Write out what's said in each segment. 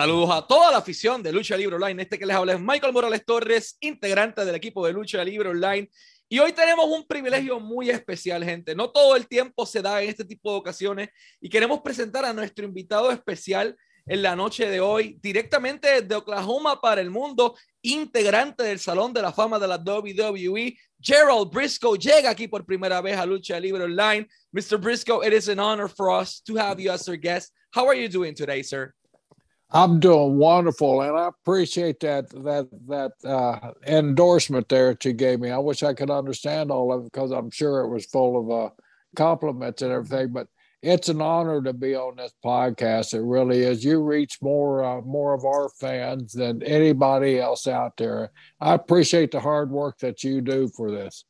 Saludos a toda la afición de Lucha Libre Online. Este que les habla es Michael Morales Torres, integrante del equipo de Lucha Libre Online. Y hoy tenemos un privilegio muy especial, gente. No todo el tiempo se da en este tipo de ocasiones y queremos presentar a nuestro invitado especial en la noche de hoy, directamente de Oklahoma para el mundo, integrante del Salón de la Fama de la WWE, Gerald Briscoe llega aquí por primera vez a Lucha Libre Online. Mr. Briscoe, it is an honor for us to have you as our guest. How are you doing today, sir? I'm doing wonderful, and I appreciate that that that uh, endorsement there that you gave me. I wish I could understand all of it because I'm sure it was full of uh, compliments and everything. But it's an honor to be on this podcast. It really is. You reach more uh, more of our fans than anybody else out there. I appreciate the hard work that you do for this.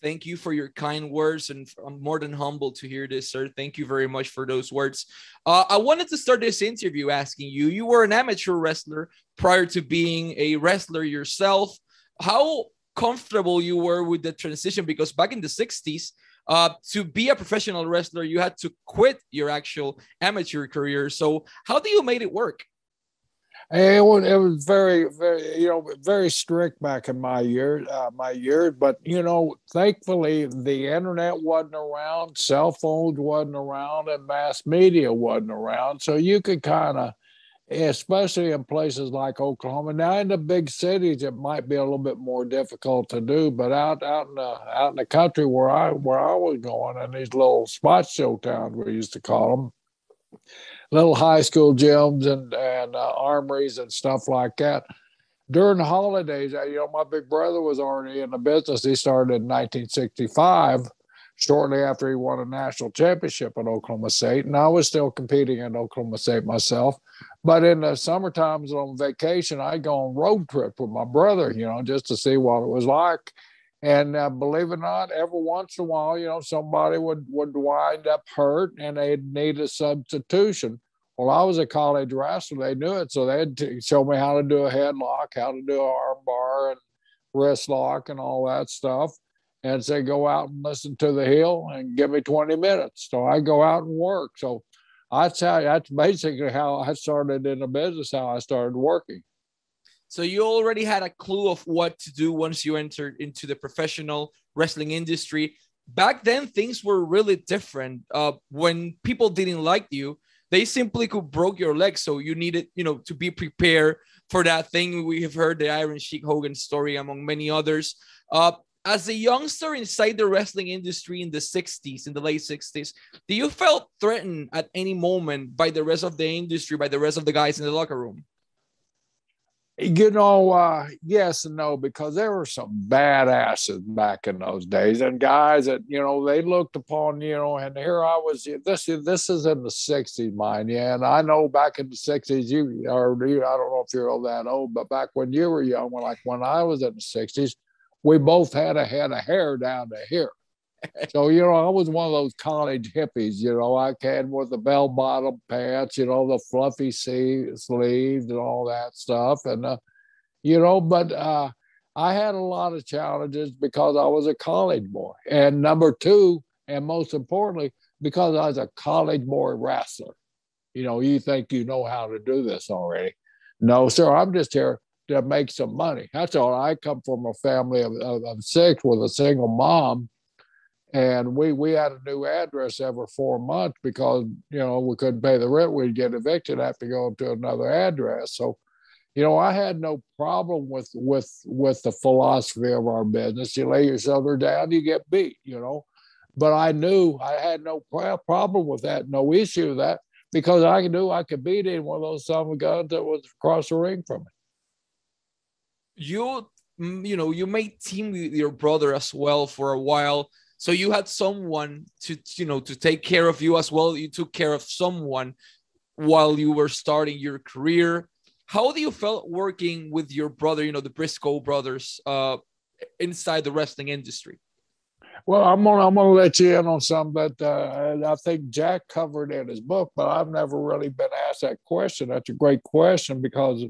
Thank you for your kind words, and I'm more than humbled to hear this, sir. Thank you very much for those words. Uh, I wanted to start this interview asking you you were an amateur wrestler prior to being a wrestler yourself. How comfortable you were with the transition? Because back in the 60s, uh, to be a professional wrestler, you had to quit your actual amateur career. So, how do you make it work? It was, it was very, very, you know, very strict back in my years, uh, my years. But you know, thankfully, the internet wasn't around, cell phones wasn't around, and mass media wasn't around, so you could kind of, especially in places like Oklahoma. Now, in the big cities, it might be a little bit more difficult to do, but out out in the out in the country where I where I was going, in these little spot show towns, we used to call them little high school gyms and and uh, armories and stuff like that. During the holidays, you know, my big brother was already in the business. He started in 1965, shortly after he won a national championship at Oklahoma State, and I was still competing at Oklahoma State myself. But in the summer times on vacation, I'd go on road trip with my brother, you know, just to see what it was like. And uh, believe it or not, every once in a while, you know, somebody would would wind up hurt and they'd need a substitution. Well, I was a college wrestler; they knew it, so they'd show me how to do a headlock, how to do an arm bar, and wrist lock, and all that stuff. And say, go out and listen to the heel and give me 20 minutes. So I go out and work. So that's how that's basically how I started in the business, how I started working. So you already had a clue of what to do once you entered into the professional wrestling industry. Back then, things were really different. Uh, when people didn't like you, they simply could broke your leg. So you needed, you know, to be prepared for that thing. We have heard the Iron Sheik Hogan story, among many others. Uh, as a youngster inside the wrestling industry in the 60s, in the late 60s, do you felt threatened at any moment by the rest of the industry, by the rest of the guys in the locker room? You know, uh, yes and no, because there were some badasses back in those days, and guys that you know they looked upon, you know, and here I was. This this is in the '60s, mind you, and I know back in the '60s, you or I don't know if you're all that old, but back when you were young, like when I was in the '60s, we both had a head of hair down to here so you know, I was one of those college hippies. You know, I came with the bell bottom pants, you know, the fluffy sleeves and all that stuff, and uh, you know, but uh, I had a lot of challenges because I was a college boy, and number two, and most importantly, because I was a college boy wrestler. You know, you think you know how to do this already? No, sir. I'm just here to make some money. That's all. I come from a family of, of, of six with a single mom and we we had a new address every four months because you know we couldn't pay the rent. We'd get evicted have to go to another address. So you know i had no problem with with with the philosophy of our business. You lay yourself down you get beat you know. But i knew i had no problem with that no issue with that because i knew i could beat any one of those son of guns that was across the ring from me. You mm, you know you made team with your brother as well for a while so you had someone to you know to take care of you as well you took care of someone while you were starting your career how do you felt working with your brother you know the briscoe brothers uh inside the wrestling industry well, I'm gonna I'm gonna let you in on something that uh, I think Jack covered in his book, but I've never really been asked that question. That's a great question because,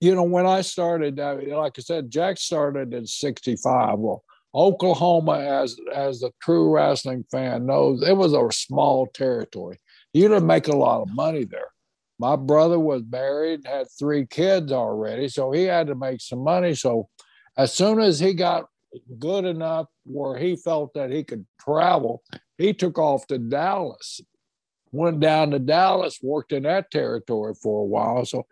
you know, when I started, uh, like I said, Jack started in '65. Well, Oklahoma, as as a true wrestling fan knows, it was a small territory. You didn't make a lot of money there. My brother was married, had three kids already, so he had to make some money. So as soon as he got good enough where he felt that he could travel, he took off to Dallas. Went down to Dallas, worked in that territory for a while. So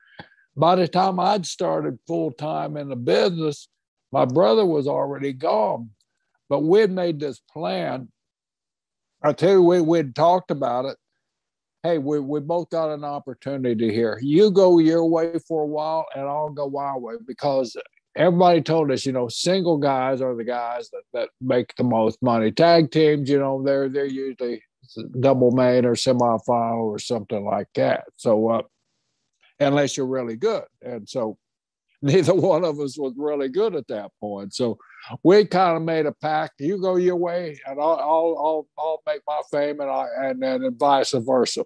by the time I'd started full time in the business, my brother was already gone. But we'd made this plan. I tell you, we, we'd talked about it. Hey, we, we both got an opportunity here. You go your way for a while, and I'll go my way because everybody told us, you know, single guys are the guys that, that make the most money. Tag teams, you know, they're they're usually double main or semifinal or something like that. So, uh, unless you're really good, and so neither one of us was really good at that point. So we kind of made a pact: you go your way, and I'll I'll I'll, I'll make my fame, and I and then vice versa.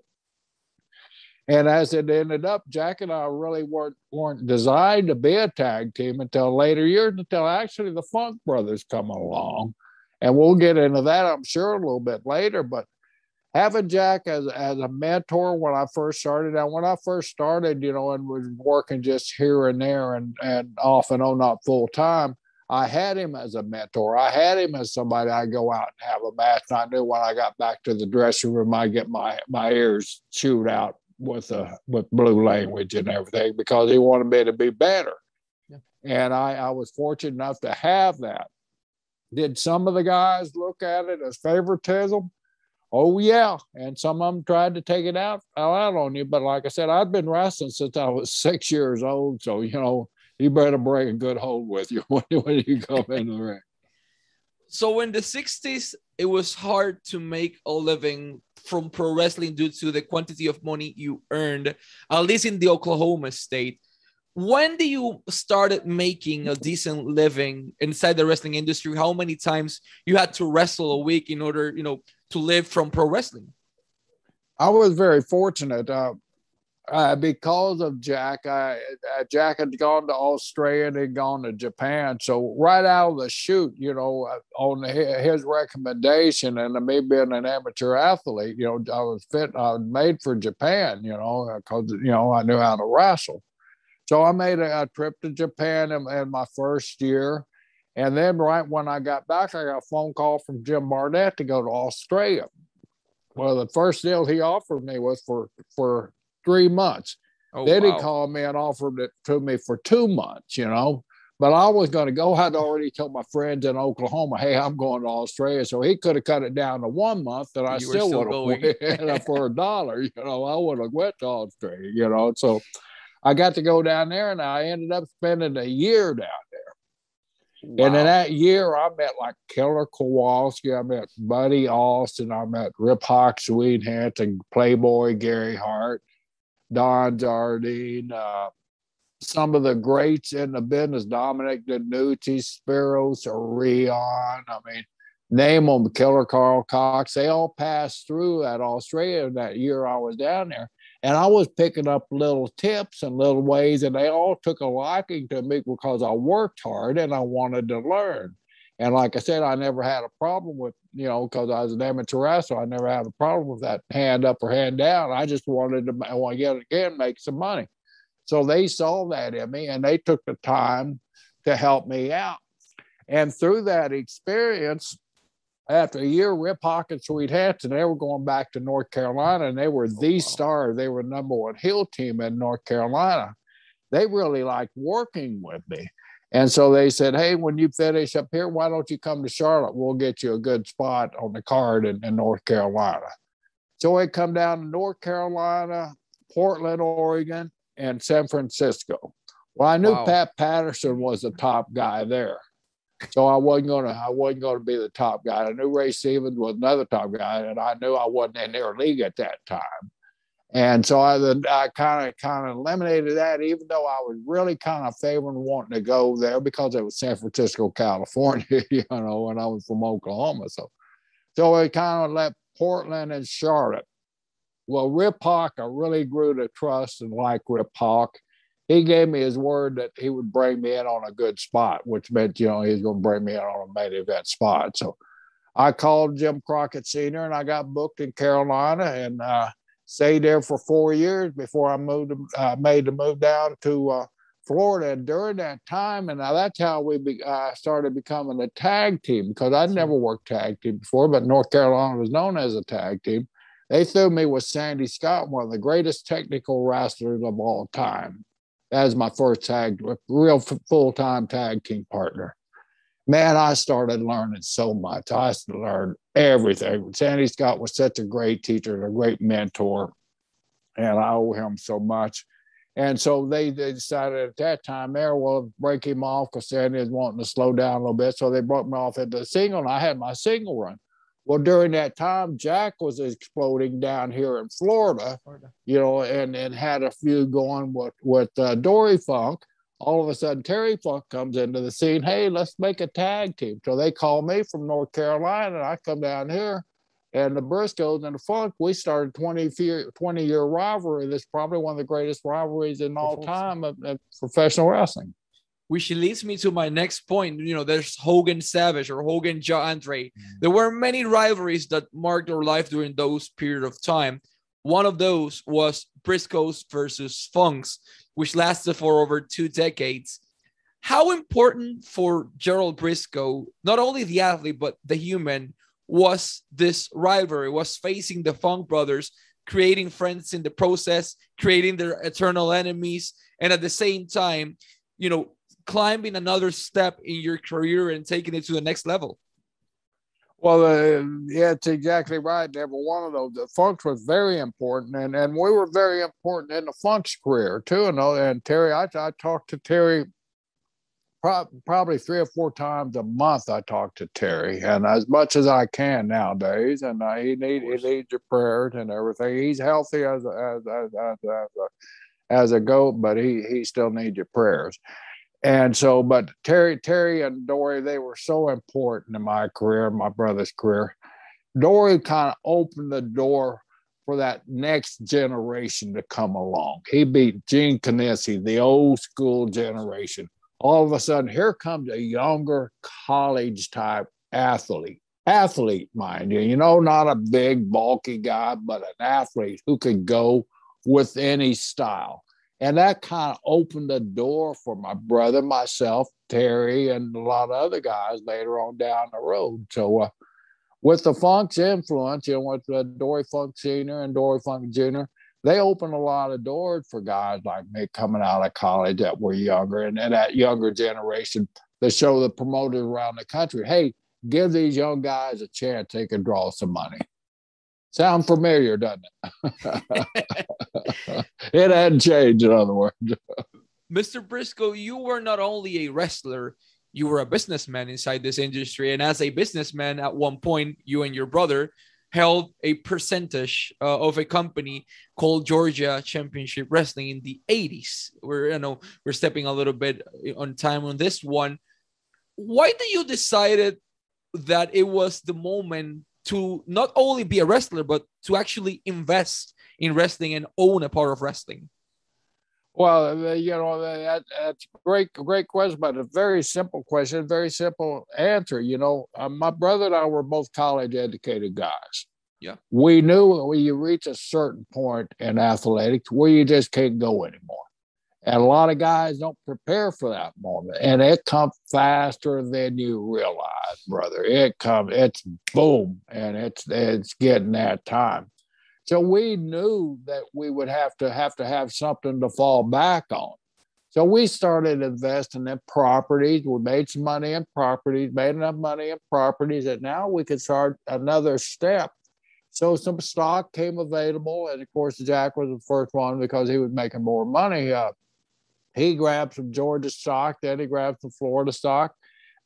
And as it ended up, Jack and I really weren't weren't designed to be a tag team until later years, until actually the Funk Brothers come along. And we'll get into that, I'm sure, a little bit later. But having Jack as, as a mentor when I first started out, when I first started, you know, and was working just here and there and, and off and on, not full time, I had him as a mentor. I had him as somebody I go out and have a match. And I knew when I got back to the dressing room, I get my my ears chewed out with uh, with blue language and everything because he wanted me to be better. Yeah. And I, I was fortunate enough to have that. Did some of the guys look at it as favoritism? Oh yeah, and some of them tried to take it out out on you. But like I said, I've been wrestling since I was six years old, so you know you better bring a good hold with you when, when you come in the ring. So in the '60s, it was hard to make a living from pro wrestling due to the quantity of money you earned, at least in the Oklahoma state. When do you started making a decent living inside the wrestling industry? How many times you had to wrestle a week in order, you know, to live from pro wrestling? I was very fortunate. Uh, uh, because of Jack, I, uh, Jack had gone to Australia and had gone to Japan. So right out of the chute, you know, uh, on his recommendation and me being an amateur athlete, you know, I was fit, I was made for Japan, you know, because, you know, I knew how to wrestle. So I made a, a trip to Japan in, in, my first year. And then right when I got back, I got a phone call from Jim Barnett to go to Australia. Well, the first deal he offered me was for for three months. Oh, then wow. he called me and offered it to me for two months, you know. But I was going to go. I'd already told my friends in Oklahoma, hey, I'm going to Australia. So he could have cut it down to one month and I you still, still would have went for a dollar. You know, I would have went to Australia, you know. So I got to go down there and I ended up spending a year down there. Wow. And in that year, I met like Killer Kowalski, I met Buddy Austin, I met Rip Hawk, Swede Hansen, Playboy Gary Hart. Don Jardine, uh, some of the greats in the business, Dominic DeNucci, Spiros Arion. I mean, name them, Killer Karl Kox. They all passed through at Australia that year I was down there. And I was picking up little tips and little ways, and they all took a liking to me because I worked hard and I wanted to learn. And like I said, I never had a problem with, you know, because I was an amateur wrestler, I never had a problem with that hand up or hand down. I just wanted to, I want to get it again, make some money. So they saw that in me and they took the time to help me out. And through that experience, after a year, Rip Hawkins, Swede Hansen, they were going back to North Carolina and they were oh, the star. They were number one hill team in North Carolina. They really liked working with me. And so they said, Hey, when you finish up here, why don't you come to Charlotte? We'll get you a good spot on the card in, in North Carolina. So I come down to North Carolina, Portland, Oregon, and San Francisco. Well, I knew wow. Pat Patterson was the top guy there. So I wasn't gonna I wasn't gonna be the top guy. I knew Ray Stevens was another top guy, and I knew I wasn't in their league at that time. And so I, I kind of kind of eliminated that, even though I was really kind of favoring wanting to go there because it was San Francisco, California, you know, and I was from Oklahoma. So, so I kind of left Portland and Charlotte. Well, Rip Hawk, I really grew to trust and like Rip Hawk. He gave me his word that he would bring me in on a good spot, which meant, you know, he was going to bring me in on a main event spot. So I called Jim Crockett Sr. and I got booked in Carolina and, uh, Stayed there for four years before I moved, uh, made the move down to uh, Florida. And during that time, and now that's how we be, uh, started becoming a tag team because I'd never worked tag team before, but North Carolina was known as a tag team. They threw me with Sandy Scott, one of the greatest technical wrestlers of all time. That was my first tag, real full time tag team partner man, I started learning so much. I learned everything. Sandy Scott was such a great teacher, and a great mentor, and I owe him so much. And so they, they decided at that time there, well, break him off because Sandy was wanting to slow down a little bit. So they broke me off at the single, and I had my single run. Well, during that time, Jack was exploding down here in Florida, Florida. you know, and, and had a few going with, with uh, Dory Funk all of a sudden Terry Funk comes into the scene. Hey, let's make a tag team. So they call me from North Carolina, and I come down here. And the Briscoes and the Funk, we started 20 year, 20 year rivalry. That's probably one of the greatest rivalries in all time of, of professional wrestling. Which leads me to my next point. You know, there's Hogan Savage or Hogan Joe Andre. Mm-hmm. There were many rivalries that marked our life during those period of time. One of those was Briscoes versus Funks which lasted for over two decades. How important for Gerald Briscoe, not only the athlete, but the human, was this rivalry, was facing the Funk brothers, creating friends in the process, creating their eternal enemies, and at the same time, you know, climbing another step in your career and taking it to the next level? Well, uh, yeah, it's exactly right. Never one of those. The Funks was very important, and, and we were very important in the Funk's career too. And, and Terry, I, I talked to Terry pro- probably three or four times a month. I talk to Terry, and as much as I can nowadays. And uh, he need he needs your prayers and everything. He's healthy as a, as as as, as a, as a goat, but he he still needs your prayers. And so, but Terry, Terry and Dory, they were so important in my career, my brother's career. Dory kind of opened the door for that next generation to come along. He beat Gene Kiniski, the old school generation. All of a sudden, here comes a younger college type athlete. Athlete, mind you, you know, not a big, bulky guy, but an athlete who could go with any style. And that kind of opened the door for my brother, myself, Terry, and a lot of other guys later on down the road. So, uh, with the Funk's influence, you know, with uh, Dory Funk Sr. and Dory Funk Jr., they opened a lot of doors for guys like me coming out of college that were younger and, and that younger generation to show the promoters around the country, hey, give these young guys a chance, they can draw some money. Sound familiar, doesn't it? it hadn't changed, in other words. Mr. Briscoe, you were not only a wrestler, you were a businessman inside this industry. And as a businessman, at one point, you and your brother held a percentage uh, of a company called Georgia Championship Wrestling in the 80s. We're you know we're stepping a little bit on time on this one. Why did you decided that it was the moment to not only be a wrestler, but to actually invest in wrestling and own a part of wrestling? Well, you know, that, that's a great, great question, but a very simple question, very simple answer. You know, uh, my brother and I were both college educated guys. Yeah. We knew when you reach a certain point in athletics where you just can't go anymore. And a lot of guys don't prepare for that moment. And it comes faster than you realize, brother. It comes, it's boom, and it's it's getting that time. So we knew that we would have to have to have something to fall back on. So we started investing in properties. We made some money in properties, made enough money in properties that now we could start another step. So some stock came available, and of course Jack was the first one because he was making more money. Uh, he grabbed some Georgia stock, then he grabbed some Florida stock.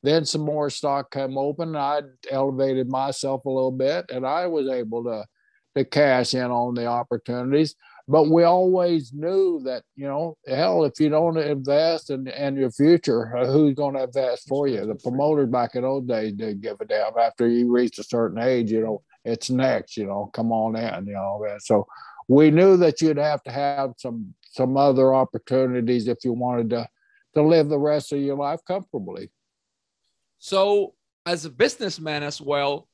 Then some more stock came open. I elevated myself a little bit, and I was able to to cash in on the opportunities. But we always knew that, you know, hell, if you don't invest in, in your future, uh, who's going to invest for you? The promoters back in old days didn't give a damn. After you reached a certain age, you know, it's next, you know, come on in, you know. That. So we knew that you'd have to have some some other opportunities if you wanted to to live the rest of your life comfortably. So, as a businessman as well,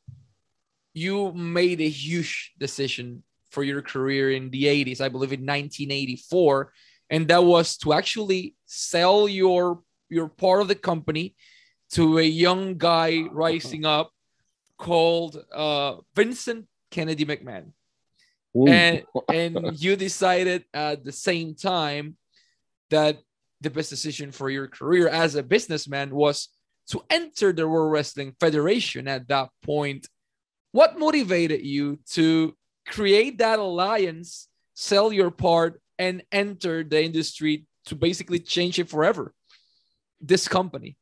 you made a huge decision for your career in the 80s, I believe in 1984, and that was to actually sell your your part of the company to a young guy rising up called uh, Vincent Kennedy McMahon. And and you decided at the same time that the best decision for your career as a businessman was to enter the World Wrestling Federation at that point. What motivated you to create that alliance, sell your part, and enter the industry to basically change it forever? This company.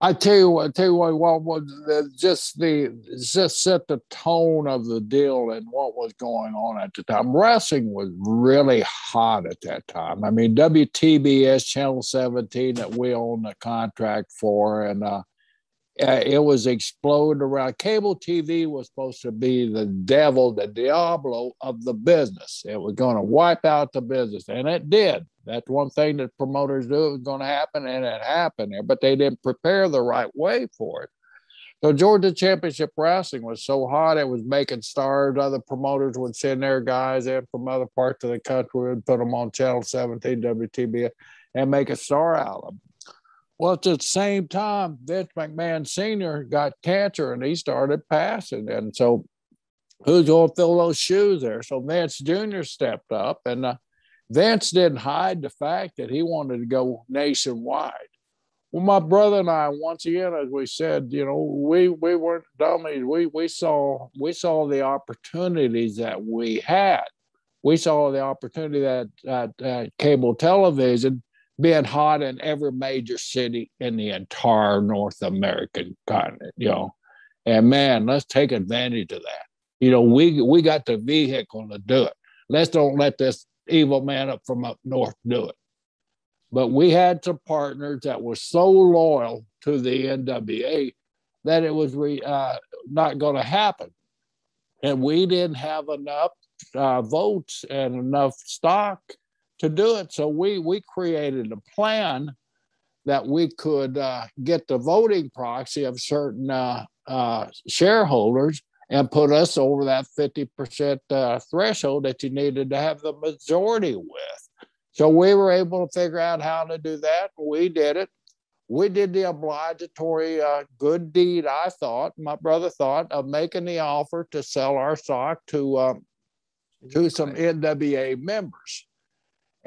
I tell you what, I tell you what, what was just the just set the tone of the deal and what was going on at the time. Wrestling was really hot at that time. I mean, WTBS Channel 17 that we own the contract for, and uh, uh, it was exploding around. Cable TV was supposed to be the devil, the Diablo of the business. It was going to wipe out the business, and it did. That's one thing that promoters do was going to happen, and it happened there, but they didn't prepare the right way for it. So Georgia Championship Wrestling was so hot, it was making stars. Other promoters would send their guys in from other parts of the country and put them on Channel 17, WTBS, and make a star out of them. Well, at the same time, Vince McMahon Sr. got cancer and he started passing. And so who's going to fill those shoes there? So Vince Jr. stepped up and uh, Vince didn't hide the fact that he wanted to go nationwide. Well, my brother and I, once again, as we said, you know, we we weren't dummies. We we saw we saw the opportunities that we had. We saw the opportunity that that cable television being hot in every major city in the entire North American continent, you know. And man, let's take advantage of that. You know, we we got the vehicle to do it. Let's don't let this evil man up from up north do it. But we had some partners that were so loyal to the NWA that it was re, uh, not going to happen. And we didn't have enough uh, votes and enough stock to do it. So we we created a plan that we could uh, get the voting proxy of certain uh, uh, shareholders and put us over that 50% uh, threshold that you needed to have the majority with. So we were able to figure out how to do that. We did it. We did the obligatory uh, good deed, I thought, my brother thought, of making the offer to sell our stock to, um, to some NWA members.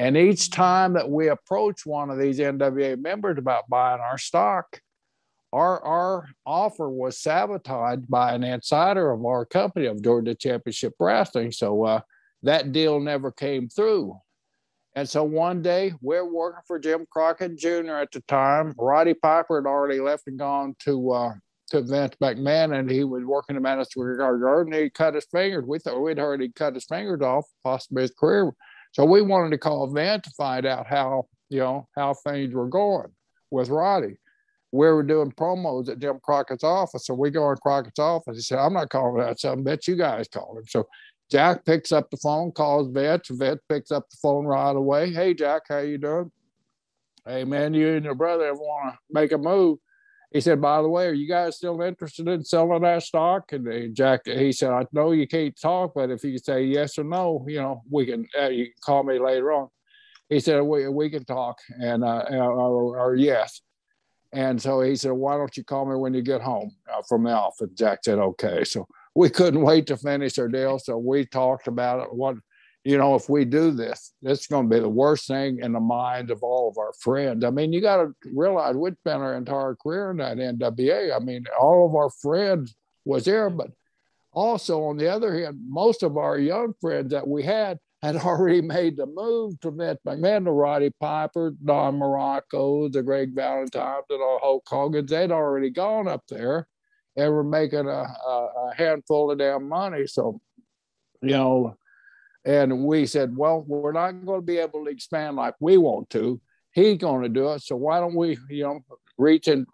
And each time that we approach one of these NWA members about buying our stock, our, our offer was sabotaged by an insider of our company of Georgia Championship Wrestling. So uh, that deal never came through. And so one day we're working for Jim Crockett Jr. at the time. Roddy Piper had already left and gone to uh, to Vince McMahon, and he was working at Madison Square Garden. He cut his fingers. We thought we'd he cut his fingers off, possibly his career so we wanted to call Van to find out how, you know, how things were going with Roddy. We were doing promos at Jim Crockett's office. So we go in Crockett's office. He said, I'm not calling that something. Bet you guys called him. So Jack picks up the phone, calls Vet. Vet picks up the phone right away. Hey, Jack, how you doing? Hey, man, you and your brother ever want to make a move he said, by the way, are you guys still interested in selling that stock? And Jack, he said, I know you can't talk, but if you say yes or no, you know, we can, uh, you can call me later on. He said, we, we can talk and, uh, or, or, yes. And so he said, why don't you call me when you get home uh, from the office? Jack said, okay. So we couldn't wait to finish our deal. So we talked about it. What, you know, if we do this, it's going to be the worst thing in the minds of all of our friends. I mean, you got to realize we'd spent our entire career in that NWA. I mean, all of our friends was there, but also on the other hand, most of our young friends that we had had already made the move to Vince McMahon, the Roddy Piper, Don Muraco, the Greg Valentine, and all Hulk Hogan. They'd already gone up there and were making a, a, a handful of damn money. So, you know, and we said, well, we're not going to be able to expand like we want to. He's going to do it. So why don't we, you know, reach and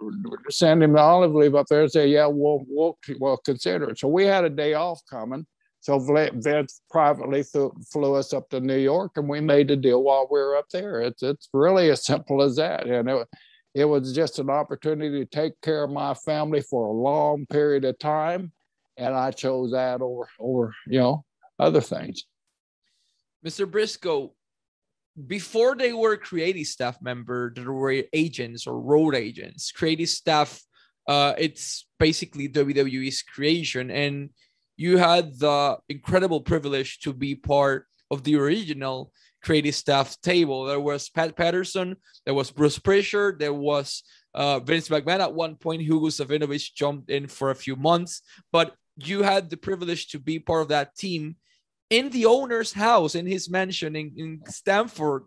send him the olive leaf up there and say, yeah, we'll, we'll, we'll consider it. So we had a day off coming. So Vince privately flew, flew us up to New York and we made the deal while we were up there. It's, it's really as simple as that. And it, it was just an opportunity to take care of my family for a long period of time. And I chose that over, over, you know, other things. Mr. Briscoe, before they were creative staff member, there were agents or road agents. Creative staff, uh, it's basically WWE's creation, and you had the incredible privilege to be part of the original creative staff table. There was Pat Patterson, there was Bruce Prichard, there was uh, Vince McMahon at one point. Hugo Savinovich jumped in for a few months, but you had the privilege to be part of that team in the owner's house in his mansion in, in Stamford.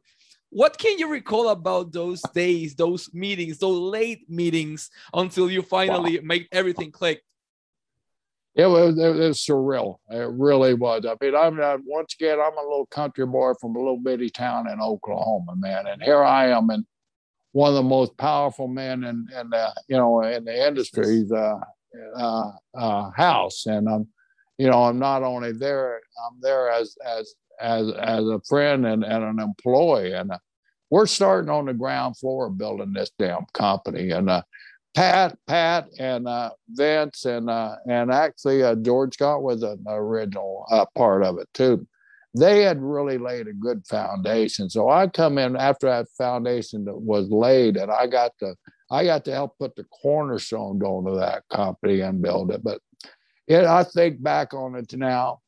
What can you recall about those days, those meetings, those late meetings until you finally wow. make everything click? It was, it was surreal. It really was. I mean, I'm not, once again, I'm a little country boy from a little bitty town in Oklahoma, man, and here I am in one of the most powerful men in, in the, you know, in the industry's uh, uh, uh, house, and I'm you know, I'm not only there, I'm there as as as as a friend and, and an employee. And uh, we're starting on the ground floor building this damn company. And uh, Pat, Pat, and uh, Vince, and uh, and actually uh, George Scott was an original uh, part of it too. They had really laid a good foundation. So I come in after that foundation was laid, and I got to I got to help put the cornerstone down onto that company and build it. But it, I think back on it now,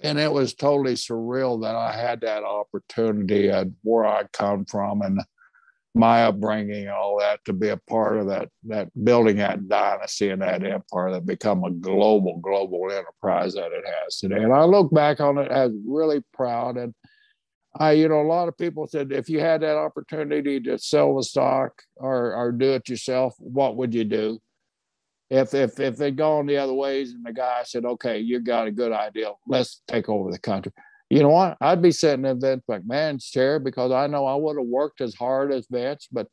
and it was totally surreal that I had that opportunity at where I come from and my upbringing and all that to be a part of that that building that dynasty and that empire that become a global global enterprise that it has today. And i look back on it as really proud. And i you know a lot of people said if you had that opportunity to sell the stock or or do it yourself what would you do if if if they'd gone the other ways and the guy said, "Okay, you got a good idea, let's take over the country," you know what? I'd be sitting in Vince McMahon's chair because I know I would have worked as hard as Vince, but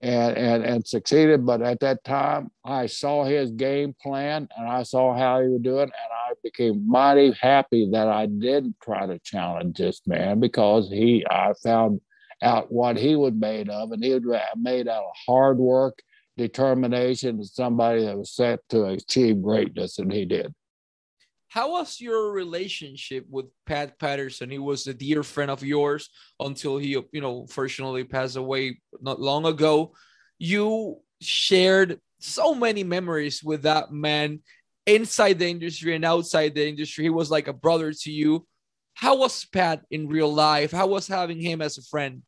and and and succeeded. But at that time, I saw his game plan and I saw how he was doing, and I became mighty happy that I didn't try to challenge this man because he I found out what he was made of, and he was made out of hard work determination and somebody that was set to achieve greatness, and he did. How was your relationship with Pat Patterson? He was a dear friend of yours until he, you know, fortunately passed away not long ago. You shared so many memories with that man inside the industry and outside the industry. He was like a brother to you. How was Pat in real life? How was having him as a friend?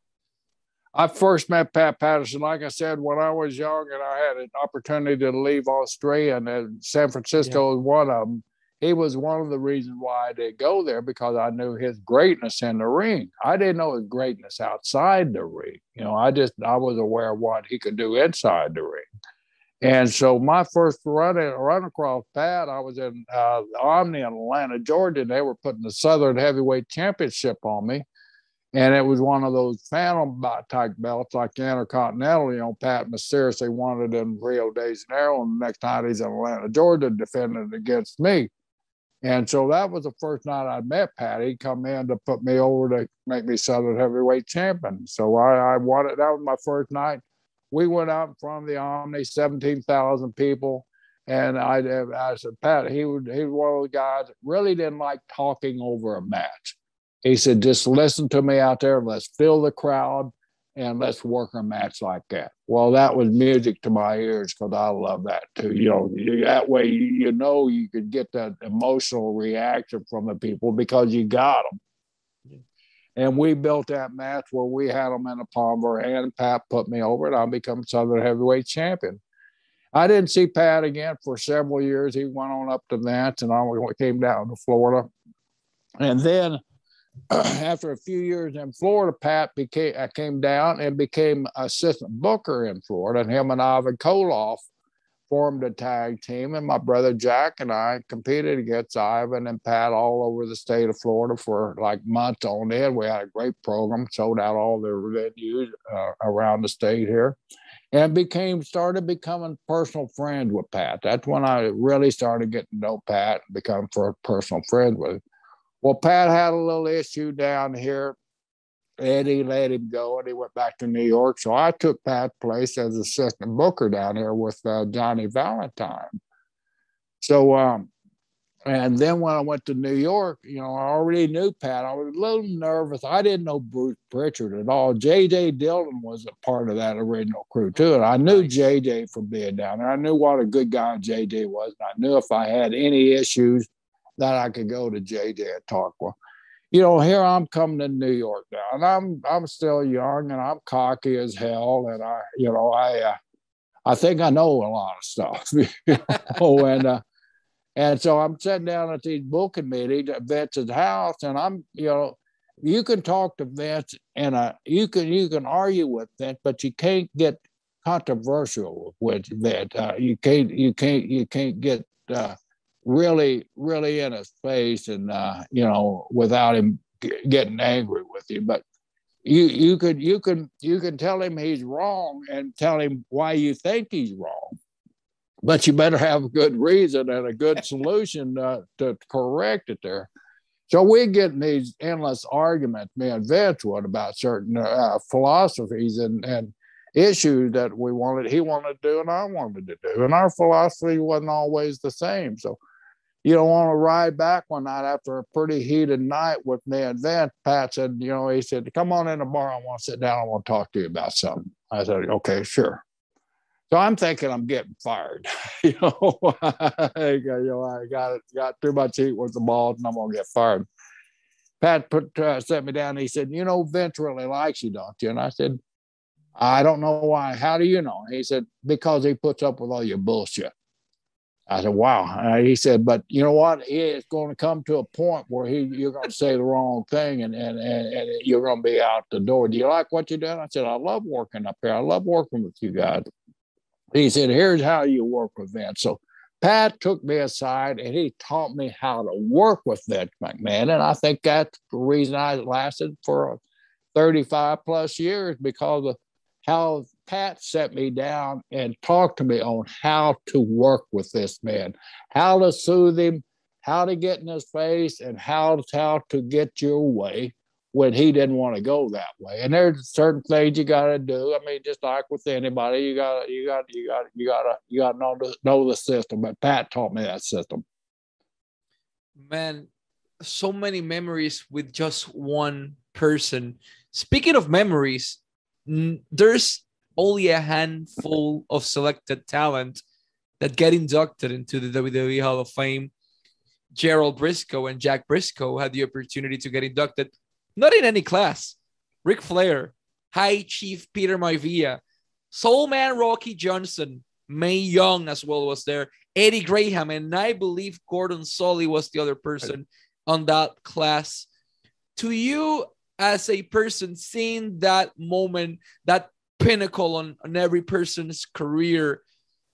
I first met Pat Patterson, like I said, when I was young, and I had an opportunity to leave Australia, and San Francisco yeah. was one of them. He was one of the reasons why I did go there because I knew his greatness in the ring. I didn't know his greatness outside the ring. You know, I just I was aware of what he could do inside the ring. And so my first run run across Pat, I was in uh, Omni in Atlanta, Georgia, and they were putting the Southern Heavyweight Championship on me and it was one of those phantom type belts like Intercontinental. You know, Pat mysteriously wanted in Rio de Janeiro, and the next night he's in Atlanta, Georgia, defending against me. And so that was the first night I met Pat. He come in to put me over to make me Southern Heavyweight Champion. So I, I wanted that was my first night. We went out in front of the Omni, seventeen thousand people. And I, I said, Pat, he was, he was one of the guys that really didn't like talking over a match he said, just listen to me out there. Let's fill the crowd and let's work a match like that. Well, that was music to my ears because I love that too. You know, that way you know you could get that emotional reaction from the people because you got them. And we built that match where we had them in a palm of hand. Pat put me over, and I become Southern Heavyweight Champion. I didn't see Pat again for several years. He went on up to Vance, and I came down to Florida. And then after a few years in Florida, Pat became I came down and became assistant booker in Florida, and him and Ivan Koloff formed a tag team, and my brother Jack and I competed against Ivan and Pat all over the state of Florida for like months on end. We had a great program, sold out all the venues uh, around the state here, and became started becoming personal friends with Pat. That's when I really started getting to know Pat and become for personal friends with. Him. Well, Pat had a little issue down here. Eddie let him go and he went back to New York. So I took Pat's place as assistant booker down here with uh, Johnny Valentine. So um, and then when I went to New York, you know, I already knew Pat. I was a little nervous. I didn't know Bruce Prichard at all. JJ Dillon was a part of that original crew too. And I knew JJ from being down there. I knew what a good guy JJ was. And I knew if I had any issues that I could go to JJ with. You know, here I'm coming to New York now, and I'm I'm still young and I'm cocky as hell. And I, you know, I uh, I think I know a lot of stuff. you know, and uh, and so I'm sitting down at these booking meetings at Vince's house, and I'm, you know, you can talk to Vince and uh, you can you can argue with Vince, but you can't get controversial with Vince. Uh, you can't you can't you can't get uh, really really in his face and uh, you know without him getting angry with you. But you you could you can you can tell him he's wrong and tell him why you think he's wrong but you better have a good reason and a good solution uh, to correct it there. So we get in these endless arguments, me and Vince would, about certain uh, philosophies and, and issues that we wanted, he wanted to do and I wanted to do. And our philosophy wasn't always the same. So you don't want to ride back one night after a pretty heated night with me and Vince. Pat said, you know, he said, come on in the bar. I want to sit down. I want to talk to you about something. I said, okay, sure. So I'm thinking I'm getting fired. you know, you know, I got it, got too much heat with the balls, and I'm gonna get fired. Pat put uh, set me down. he said, "You know, Vince really likes you, don't you?" And I said, "I don't know why. How do you know?" He said, "Because he puts up with all your bullshit." I said, "Wow." Uh, he said, "But you know what? It's going to come to a point where he you're going to say the wrong thing, and and and, and you're going to be out the door. Do you like what you're doing?" I said, "I love working up here. I love working with you guys." He said, Here's how you work with Vince. So Pat took me aside and he taught me how to work with Vince McMahon. And I think that's the reason I lasted for 35 plus years because of how Pat set me down and talked to me on how to work with this man, how to soothe him, how to get in his face, and how, how to get your way when he didn't want to go that way. And there's certain things you got to do. I mean, just like with anybody, you got to, you got, you got, you got to, you got to know the, know the system. But Pat taught me that system. Man, so many memories with just one person. Speaking of memories, there's only a handful of selected talent that get inducted into the WWE Hall of Fame. Gerald Briscoe and Jack Briscoe had the opportunity to get inducted not in any class. Ric Flair, High Chief Peter Maivia, Soul Man Rocky Johnson, Mae Young as well was there, Eddie Graham, and I believe Gordon Solie was the other person on that class. To you, as a person, seeing that moment, that pinnacle on, on every person's career,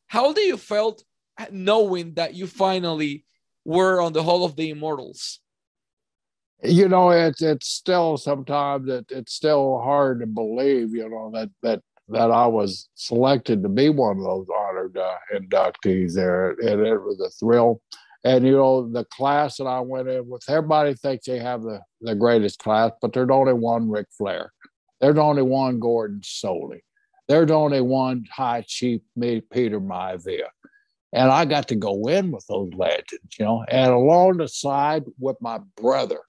how do you felt knowing that you finally were on the Hall of the Immortals? you know it's it's still sometimes it, it's still hard to believe you know that that that I was selected to be one of those honored uh, inductees there. And it was a thrill. And you know the class that I went in with everybody thinks they have the the greatest class but there's only one Ric Flair there's only one Gordon Solie there's only one High Chief me, Peter Maivia. And I got to go in with those legends, you know, and along the side with my brother,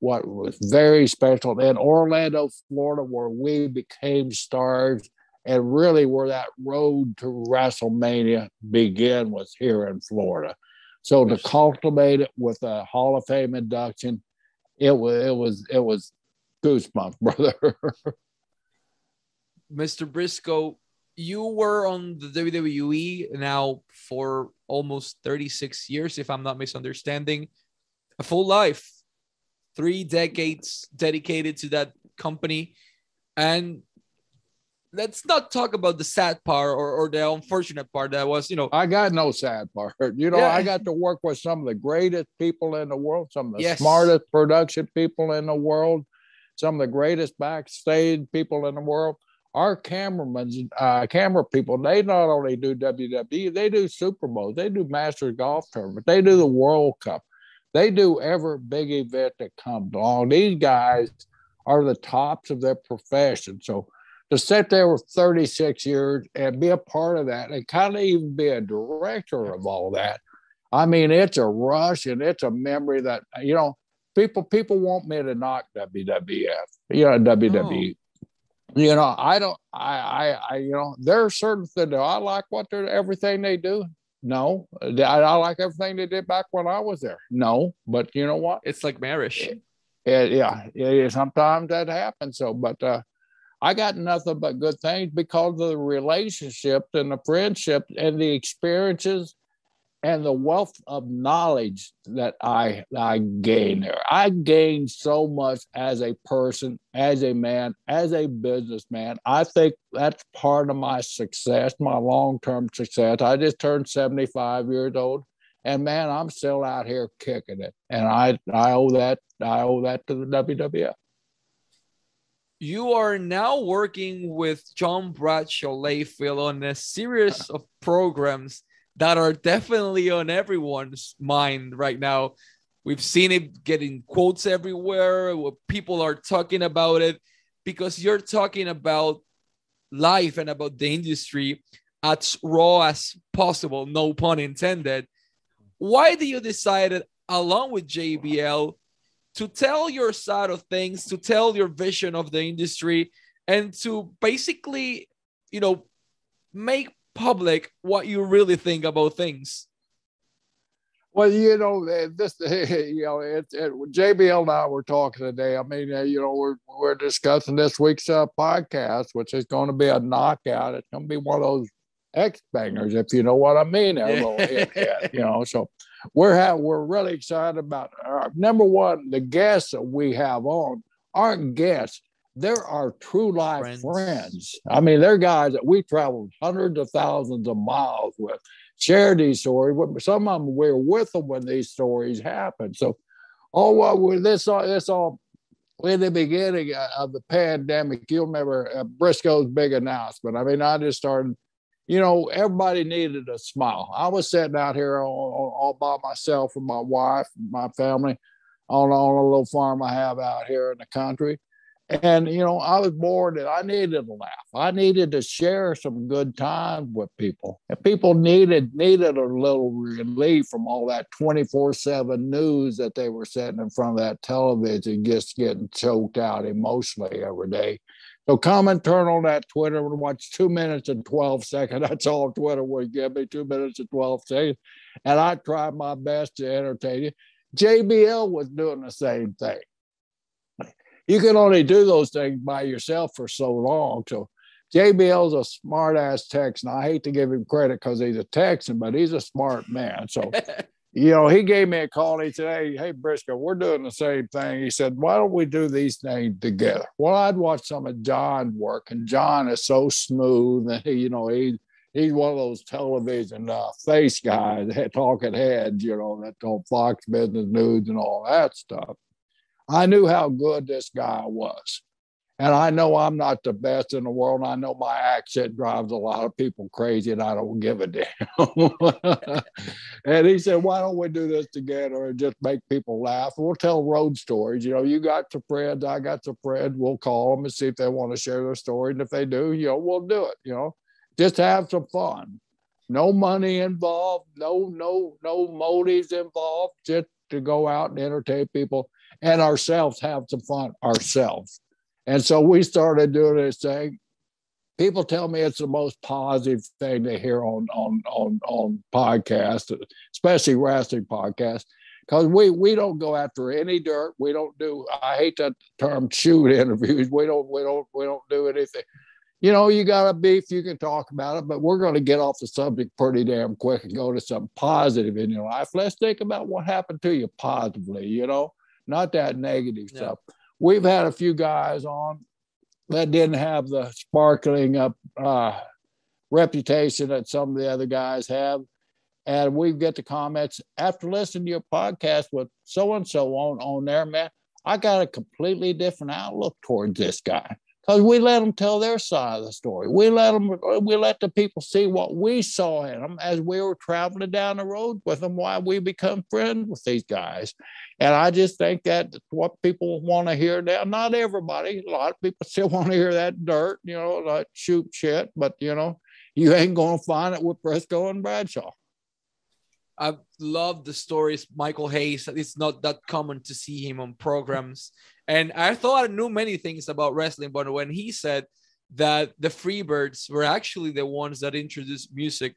what was very special in Orlando, Florida, where we became stars and really where that road to WrestleMania began was here in Florida. So to cultivate it with a Hall of Fame induction, it was it was it was goosebumps, brother. Mr. Briscoe, you were on the WWE now for almost 36 years, if I'm not misunderstanding, a full life three decades dedicated to that company. And let's not talk about the sad part or, or the unfortunate part that was, you know. I got no sad part. You know, yeah. I got to work with some of the greatest people in the world, some of the yes. smartest production people in the world, some of the greatest backstage people in the world. Our cameramen, uh, camera people, they not only do WWE, they do Super Bowl, they do Masters Golf Tournament, they do the World Cup. They do every big event that comes along. These guys are the tops of their profession. So to sit there with 36 years and be a part of that and kind of even be a director of all that, I mean, it's a rush and it's a memory that you know people people want me to knock WWF, you know WWE. Oh. You know, I don't. I, I, I, you know, there are certain things. Do I like what they're everything they do? No, I, I like everything they did back when I was there. No, but you know what? It's like marriage. It, it, yeah, it, sometimes that happens. So, but uh, I got nothing but good things because of the relationships and the friendships and the experiences and the wealth of knowledge that I I gained there. I gained so much as a person, as a man, as a businessman. I think that's part of my success, my long-term success. I just turned 75 years old. And man, I'm still out here kicking it. And I I owe that I owe that to the WWF. You are now working with John Bradshaw Layfield on a series of programs that are definitely on everyone's mind right now. We've seen it getting quotes everywhere. People are talking about it because you're talking about life and about the industry as raw as possible, no pun intended. Why do you decide, along with JBL, to tell your side of things, to tell your vision of the industry, and to basically, you know, make public what you really think about things. Well, you know, this, you know, it, it, JBL and I were talking today. I mean, uh, you know, we're, we're discussing this week's uh, podcast, which is going to be a knockout. It's going to be one of those X bangers, if you know what I mean. You know, so we're have, we're really excited about uh, number one, the guests that we have on aren't guests there are true life friends. friends. I mean, they're guys that we traveled hundreds of thousands of miles with, shared these stories. Some of them we were with them when these stories happened. So, oh, well, this all this all in the beginning of the pandemic. You remember uh, Brisco's big announcement. I mean, I just started. You know, everybody needed a smile. I was sitting out here all, all by myself with my wife, and my family, on, on a little farm I have out here in the country and you know, I was bored and I needed a laugh. I needed to share some good times with people. And people needed needed a little relief from all that 24-7 news that they were sitting in front of that television, just getting choked out emotionally every day. So come and turn on that Twitter and watch two minutes and 12 seconds. That's all Twitter would give me, two minutes and 12 seconds. And I tried my best to entertain you. JBL was doing the same thing you can only do those things by yourself for so long. So JBL's a smart ass Texan. I hate to give him credit because he's a Texan, but he's a smart man. So, you know, he gave me a call. he said, Hey, hey, Brisco, we're doing the same thing. He said, Why don't we do these things together? Well, I'd watch some of John work, and John is so smooth. And, he, you know, he, he's one of those television uh, face guys, talking heads, you know, that on Fox Business News and all that stuff. I knew how good this guy was. And I know I'm not the best in the world. I know my accent drives a lot of people crazy, and I don't give a damn. and he said, Why don't we do this together and just make people laugh? We'll tell road stories. You know, you got some friends, I got some friends. We'll call them and see if they want to share their story. And if they do, you know, we'll do it, you know, just have some fun. No money involved, no, no, no motives involved, just to go out and entertain people and ourselves have some fun ourselves. And so we started doing this thing. People tell me it's the most positive thing to hear on on on on podcasts, especially wrestling podcasts, because we we don't go after any dirt. We don't do. I hate that term shoot interviews. We don't we don't we don't do anything. You know, you got a beef, you can talk about it, but we're going to get off the subject pretty damn quick and go to something positive in your life. Let's think about what happened to you positively. You know, not that negative yeah. stuff. We've had a few guys on that didn't have the sparkling up uh, reputation that some of the other guys have. And we get the comments after listening to your podcast with so and so on on there, man. I got a completely different outlook towards this guy because we let them tell their side of the story. We let them, we let the people see what we saw in them as we were traveling down the road with them. Why we become friends with these guys, and I just think that what people want to hear now. Not everybody, a lot of people still want to hear that dirt, you know, that shoot shit. But you know, you ain't gonna find it with Brisco and Bradshaw. I love the stories. Michael Hayes. It's not that common to see him on programs, and I thought I knew many things about wrestling, but when he said that the Freebirds were actually the ones that introduced music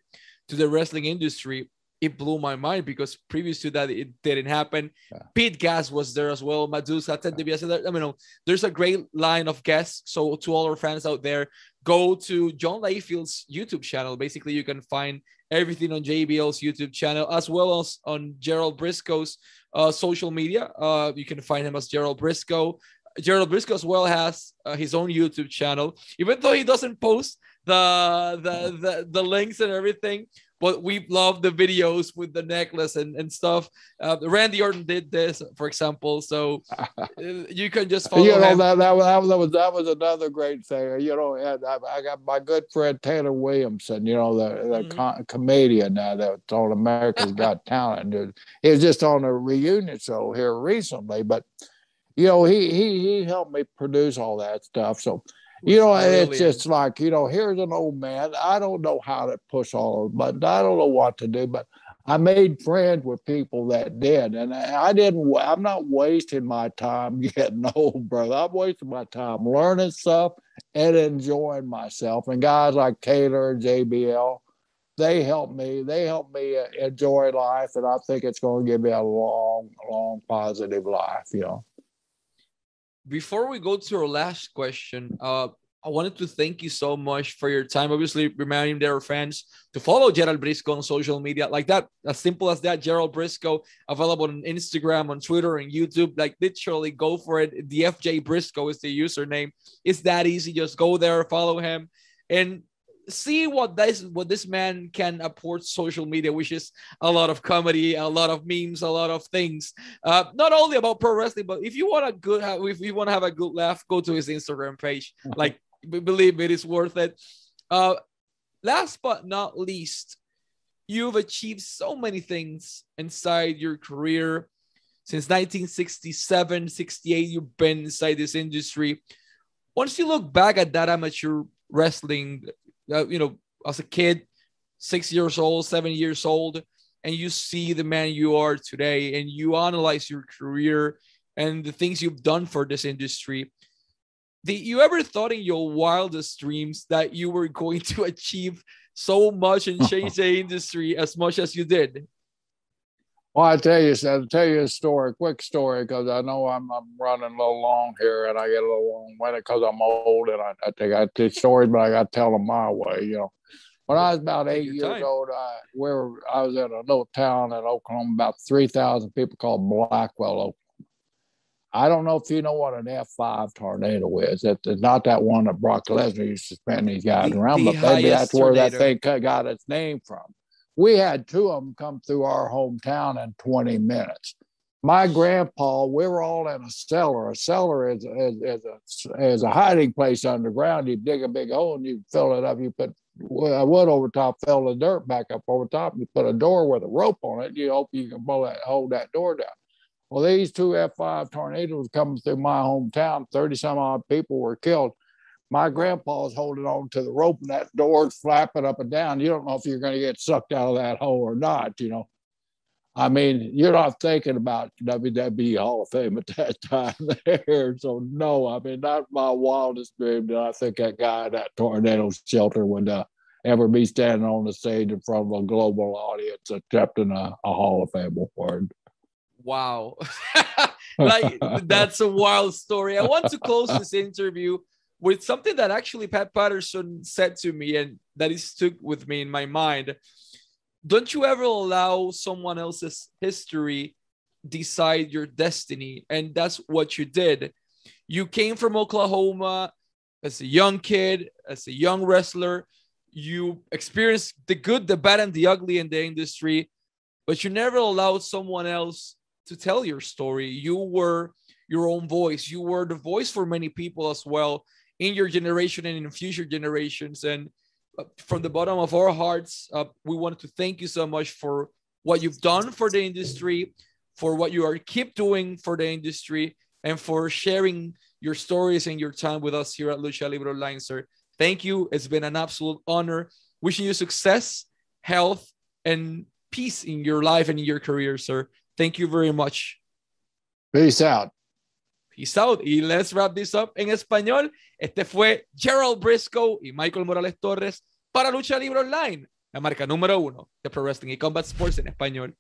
to the wrestling industry, it blew my mind because previous to that it didn't happen. Yeah. Pete Gas was there as well. Medusa, Ted DiBiase. I mean, there's a great line of guests. So to all our fans out there, go to John Layfield's YouTube channel. Basically, you can find everything on JBL's YouTube channel as well as on Gerald Brisco's uh, social media. Uh, you can find him as Gerald Brisco. Gerald Brisco as well has uh, his own YouTube channel, even though he doesn't post the the the, the links and everything but we love the videos with the necklace and, and stuff. Uh, Randy Orton did this, for example, so you can just follow. You know him. that, that, was, that was that was another great thing. You know, I, I got my good friend Taylor Williamson. You know, the the mm-hmm. com- comedian now that's on America's Got Talent. He was just on a reunion show here recently, but you know, he he he helped me produce all that stuff. So you know, brilliant. it's just like, you know, here's an old man. I don't know how to push all of but I don't know what to do, but I made friends with people that did. And I didn't, I'm not wasting my time getting old, brother. I'm wasting my time learning stuff and enjoying myself. And guys like Taylor and JBL, they help me. They help me uh, enjoy life. And I think it's going to give me a long, long positive life, you know before we go to our last question, uh, I wanted to thank you so much for your time. Obviously, reminding their fans to follow Gerald Brisco on social media like that. As simple as that. Gerald Brisco available on Instagram, on Twitter, and YouTube. Like literally, go for it. The FJ Brisco is the username. It's that easy. Just go there, follow him, and see what this what this man can apport social media, which is a lot of comedy, a lot of memes, a lot of things. Uh, not only about pro wrestling, but if you want a good, if you want to have a good laugh, go to his Instagram page. Like, believe me, it is worth it. Uh, last but not least, you've achieved so many things inside your career. Since 1967, 68, you've been inside this industry. Once you look back at that amateur wrestling uh, you know, as a kid, six years old, seven years old, and you see the man you are today and you analyze your career and the things you've done for this industry. Did you ever thought in your wildest dreams that you were going to achieve so much and change the industry as much as you did? Well, I tell you, I'll tell you a story, a quick story, because I know I'm, I'm running a little long here, and I get a little long-winded because I'm old, and I, I think I tell stories, but I got to tell them my way. You know, when I was about eight years time. old, I we were, I was in a little town in Oklahoma, about three thousand people called Blackwell, Oklahoma. I don't know if you know what an F5 tornado is. It's not that one that Brock Lesnar used to spin these guys the, around, the but maybe that's where tornado. that thing got its name from. We had two of them come through our hometown in 20 minutes. My grandpa, we were all in a cellar. A cellar is, is, is, a, is a hiding place underground. You dig a big hole and you fill it up. You put wood over top, fill the dirt back up over top. You put a door with a rope on it. You hope you can pull that, hold that door down. Well, these two F5 tornadoes coming through my hometown, 30 some odd people were killed my grandpa's holding on to the rope and that door's flapping up and down. You don't know if you're going to get sucked out of that hole or not, you know. I mean, you're not thinking about WWE Hall of Fame at that time there. So, no, I mean, not my wildest dream did I think that guy in that tornado shelter would uh, ever be standing on the stage in front of a global audience accepting a, a Hall of Fame award. Wow. like, that's a wild story. I want to close this interview with something that actually Pat Patterson said to me and that is stuck with me in my mind. Don't you ever allow someone else's history decide your destiny? And that's what you did. You came from Oklahoma as a young kid, as a young wrestler. You experienced the good, the bad, and the ugly in the industry, but you never allowed someone else to tell your story. You were your own voice. You were the voice for many people as well in your generation and in future generations. And uh, from the bottom of our hearts, uh, we wanted to thank you so much for what you've done for the industry, for what you are keep doing for the industry, and for sharing your stories and your time with us here at Lucha Libre Online, sir. Thank you. It's been an absolute honor. Wishing you success, health, and peace in your life and in your career, sir. Thank you very much. Peace out. Peace out. Y let's wrap this up en español. Este fue Gerald Briscoe y Michael Morales Torres para Lucha Libre Online, la marca número uno de Pro Wrestling y Combat Sports en español.